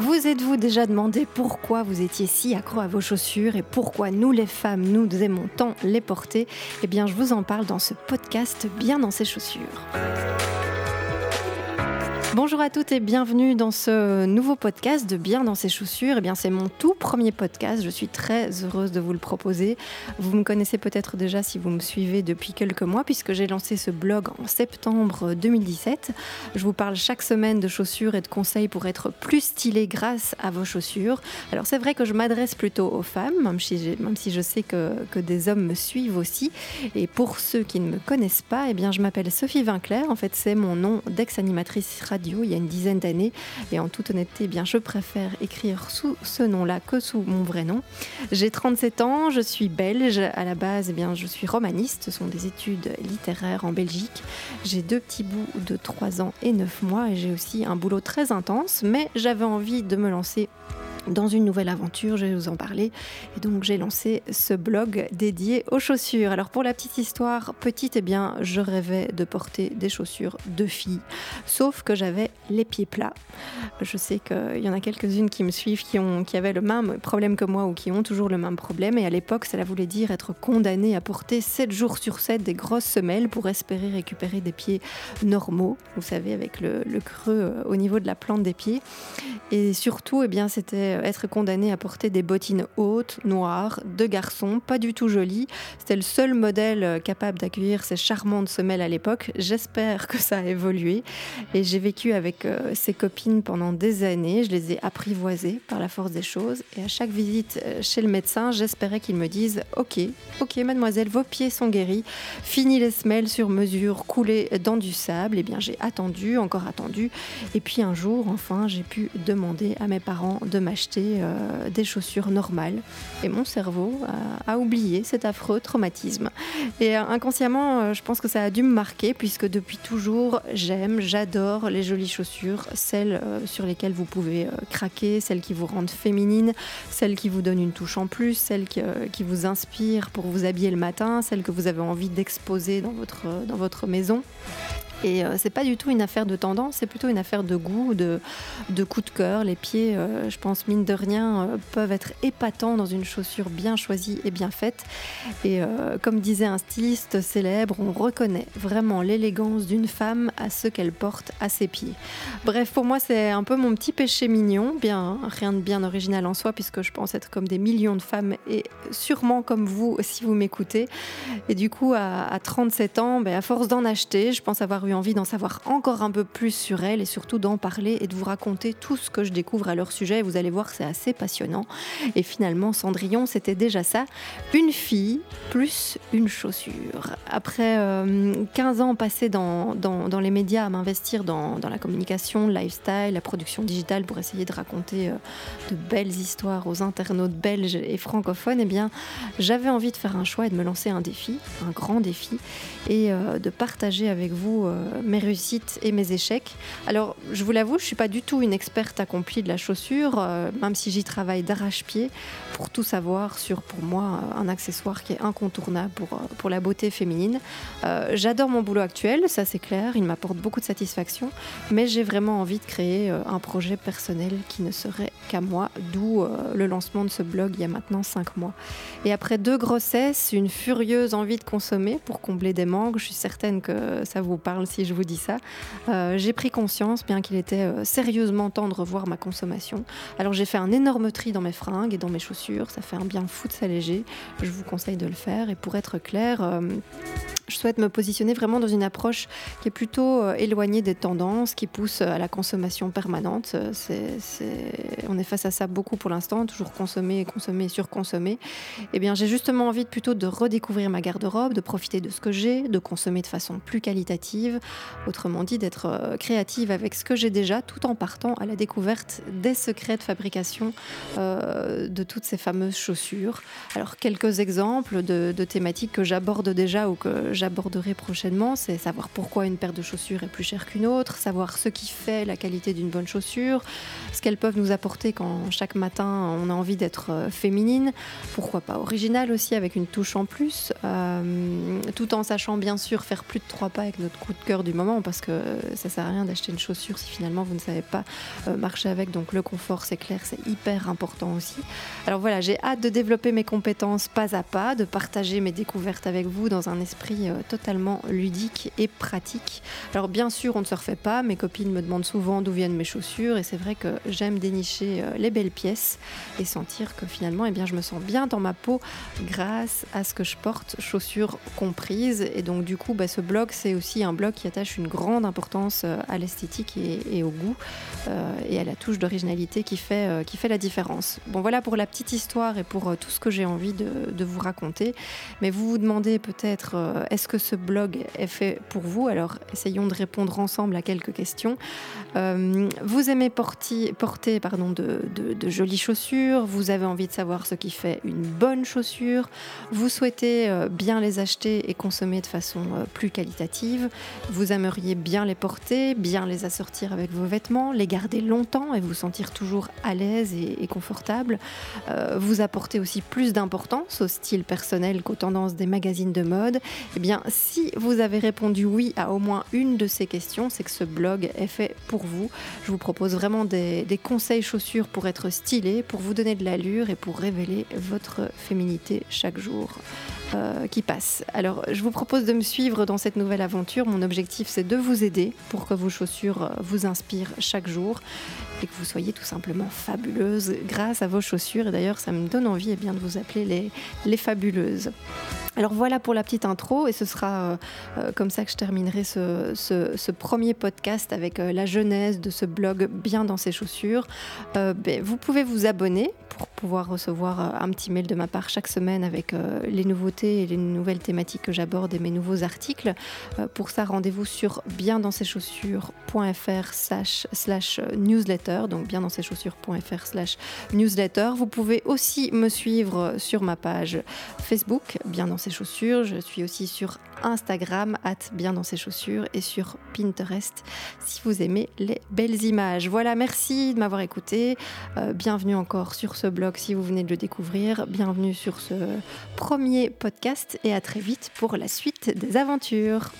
Vous êtes-vous déjà demandé pourquoi vous étiez si accro à vos chaussures et pourquoi nous les femmes, nous aimons tant les porter? Eh bien, je vous en parle dans ce podcast Bien dans ses chaussures. Bonjour à toutes et bienvenue dans ce nouveau podcast de Bien dans ses chaussures. Eh bien, c'est mon tout premier podcast. Je suis très heureuse de vous le proposer. Vous me connaissez peut-être déjà si vous me suivez depuis quelques mois, puisque j'ai lancé ce blog en septembre 2017. Je vous parle chaque semaine de chaussures et de conseils pour être plus stylé grâce à vos chaussures. Alors, c'est vrai que je m'adresse plutôt aux femmes, même si, je sais que, que, des hommes me suivent aussi. Et pour ceux qui ne me connaissent pas, eh bien, je m'appelle Sophie Vinclair. En fait, c'est mon nom d'ex-animatrice radio il y a une dizaine d'années. Et en toute honnêteté, eh bien, je préfère écrire sous ce nom-là que sous mon vrai nom. J'ai 37 ans, je suis belge. À la base, eh bien, je suis romaniste. Ce sont des études littéraires en Belgique. J'ai deux petits bouts de 3 ans et 9 mois et j'ai aussi un boulot très intense. Mais j'avais envie de me lancer dans une nouvelle aventure, je vais vous en parler. Et donc j'ai lancé ce blog dédié aux chaussures. Alors pour la petite histoire, petite, eh bien je rêvais de porter des chaussures de fille, sauf que j'avais les pieds plats. Je sais qu'il y en a quelques-unes qui me suivent qui, ont, qui avaient le même problème que moi ou qui ont toujours le même problème. Et à l'époque, cela voulait dire être condamné à porter 7 jours sur 7 des grosses semelles pour espérer récupérer des pieds normaux, vous savez, avec le, le creux euh, au niveau de la plante des pieds. Et surtout, eh bien, c'était être condamné à porter des bottines hautes, noires, de garçons, pas du tout jolies. C'était le seul modèle euh, capable d'accueillir ces charmantes semelles à l'époque. J'espère que ça a évolué. Et j'ai vécu avec euh, ces copines pendant des années. Je les ai apprivoisées par la force des choses. Et à chaque visite chez le médecin, j'espérais qu'il me dise Ok, ok, mademoiselle, vos pieds sont guéris. Fini les semelles sur mesure coulées dans du sable. Eh bien, j'ai attendu, encore attendu. Et puis un jour, enfin, j'ai pu demander à mes parents de m'acheter euh, des chaussures normales. Et mon cerveau a, oublié cet affreux traumatisme. Et euh, inconsciemment, euh, je pense que ça a dû me marquer, puisque depuis toujours, j'aime, j'adore les jolies chaussures, celles sur lesquelles vous pouvez craquer, celles qui vous rendent féminine, celles qui vous donnent une touche en plus, celles qui, qui vous inspirent pour vous habiller le matin, celles que vous avez envie d'exposer dans votre, dans votre maison. Et euh, c'est pas du tout une affaire de tendance, c'est plutôt une affaire de goût, de, de coup de cœur. Les pieds, euh, je pense, mine de rien, euh, peuvent être épatants dans une chaussure bien choisie et bien faite. Et comme disait un styliste célèbre, on reconnaît vraiment l'élégance d'une femme à ce qu'elle porte à ses pieds. Bref, pour moi, c'est un peu mon petit péché mignon, bien rien de bien original en soi, puisque je pense être comme des millions de femmes et sûrement comme vous si vous m'écoutez. Et du coup, à, 37 ans, ben, à force d'en acheter, je pense avoir eu envie d'en savoir encore un peu plus sur elles et surtout d'en parler et de vous raconter tout ce que je découvre à leur sujet. Vous allez voir, c'est assez passionnant. Et finalement, Cendrillon, c'était déjà ça. Une fille plus une chaussure. Après 15 euh, ans passés dans, dans, les médias à m'investir dans, dans, la communication, le lifestyle, la production digitale pour essayer de raconter euh, de belles histoires aux internautes belges et francophones, eh bien, j'avais envie de faire un choix et de me lancer un défi, un grand défi, et euh, de partager avec vous euh, mes réussites et mes échecs. Alors, je vous l'avoue, je suis pas du tout une experte accomplie de la chaussure, euh, même si j'y travaille d'arrache-pied pour tout savoir sur, pour moi, euh, un accessoire qui est incontournable pour, pour la beauté féminine. J'adore mon boulot actuel, ça c'est clair, il m'apporte beaucoup de satisfaction, mais j'ai vraiment envie de créer un projet personnel qui ne serait qu'à moi, d'où le lancement de ce blog il y a maintenant cinq mois. Et après deux grossesses, une furieuse envie de consommer pour combler des manques, je suis certaine que ça vous parle si je vous dis ça. Euh, j'ai pris conscience, bien qu'il était euh, sérieusement temps de revoir ma consommation. Alors j'ai fait un énorme tri dans mes fringues et dans mes chaussures. Ça fait un bien fou de s'alléger. Je vous conseille de le faire. Et pour être clair, euh, je souhaite me positionner vraiment dans une approche qui est plutôt éloignée des tendances, qui pousse à la consommation permanente. On est face à ça beaucoup pour l'instant, toujours consommer, consommer, surconsommer. Eh bien, j'ai justement envie plutôt de redécouvrir ma garde-robe, de profiter de ce que j'ai, de consommer de façon plus qualitative autrement dit d'être euh, créative avec ce que j'ai déjà, tout en partant à la découverte des secrets de fabrication euh, de toutes ces fameuses chaussures. Alors quelques exemples de, thématiques que j'aborde déjà ou que j'aborderai prochainement, c'est savoir pourquoi une paire de chaussures est plus chère qu'une autre, savoir ce qui fait la qualité d'une bonne chaussure, ce qu'elles peuvent nous apporter quand chaque matin on a envie d'être euh, féminine, pourquoi pas originale aussi avec une touche en plus, tout en sachant bien sûr faire plus de trois pas avec notre coup cœur du moment parce que ça sert à rien d'acheter une chaussure si finalement vous ne savez pas marcher avec. Donc le confort, c'est clair, c'est hyper important aussi. Alors voilà, j'ai hâte de développer mes compétences pas à pas, de partager mes découvertes avec vous dans un esprit totalement ludique et pratique. Alors bien sûr, on ne se refait pas. Mes copines me demandent souvent d'où viennent mes chaussures et c'est vrai que j'aime dénicher les belles pièces et sentir que finalement, eh bien, je me sens bien dans ma peau grâce à ce que je porte, chaussures comprises. Et donc, du coup, bah, ce blog, c'est aussi un blog qui attache une grande importance euh, à l'esthétique et, au goût euh, et à la touche d'originalité qui, fait, euh, qui fait la différence. Bon, voilà pour la petite histoire et pour tout ce que j'ai envie de, vous raconter. Mais vous vous demandez peut-être, est-ce que ce blog est fait pour vous? Alors, essayons de répondre ensemble à quelques questions. vous aimez porter, porter pardon, de, jolies chaussures, vous avez envie de savoir ce qui fait une bonne chaussure, vous souhaitez bien les acheter et consommer de façon plus qualitative, vous aimeriez bien les porter, bien les assortir avec vos vêtements, les garder longtemps et vous sentir toujours à l'aise et, confortable, euh, vous apportez aussi plus d'importance au style personnel qu'aux tendances des magazines de mode, eh bien si vous avez répondu oui à au moins une de ces questions, c'est que ce blog est fait pour vous. Je vous propose vraiment des, des conseils chaussures pour être stylé, pour vous donner de l'allure et pour révéler votre féminité chaque jour euh, qui passe. Alors, je vous propose de me suivre dans cette nouvelle aventure. Mon objectif, c'est de vous aider pour que vos chaussures vous inspirent chaque jour et que vous soyez tout simplement fabuleuse grâce à vos chaussures. Et d'ailleurs, ça me donne envie eh bien, de vous appeler les fabuleuses. Alors voilà pour la petite intro et ce sera euh, euh, comme ça que je terminerai ce, premier podcast avec la genèse de ce blog Bien dans ses chaussures. Ben, vous pouvez vous abonner pour pouvoir recevoir euh, un petit mail de ma part chaque semaine avec euh, les nouveautés et les nouvelles thématiques que j'aborde et mes nouveaux articles. Euh, pour ça, rendez-vous sur bien dans ses chaussures.fr slash newsletter, donc bien dans ses chaussures.fr slash newsletter. Vous pouvez aussi me suivre sur ma page Facebook, bien dans chaussures. Je suis aussi sur Instagram, at bien dans ses chaussures et sur Pinterest si vous aimez les belles images. Voilà, merci de m'avoir écouté. bienvenue encore sur ce blog si vous venez de le découvrir. Bienvenue sur ce premier podcast et à très vite pour la suite des aventures.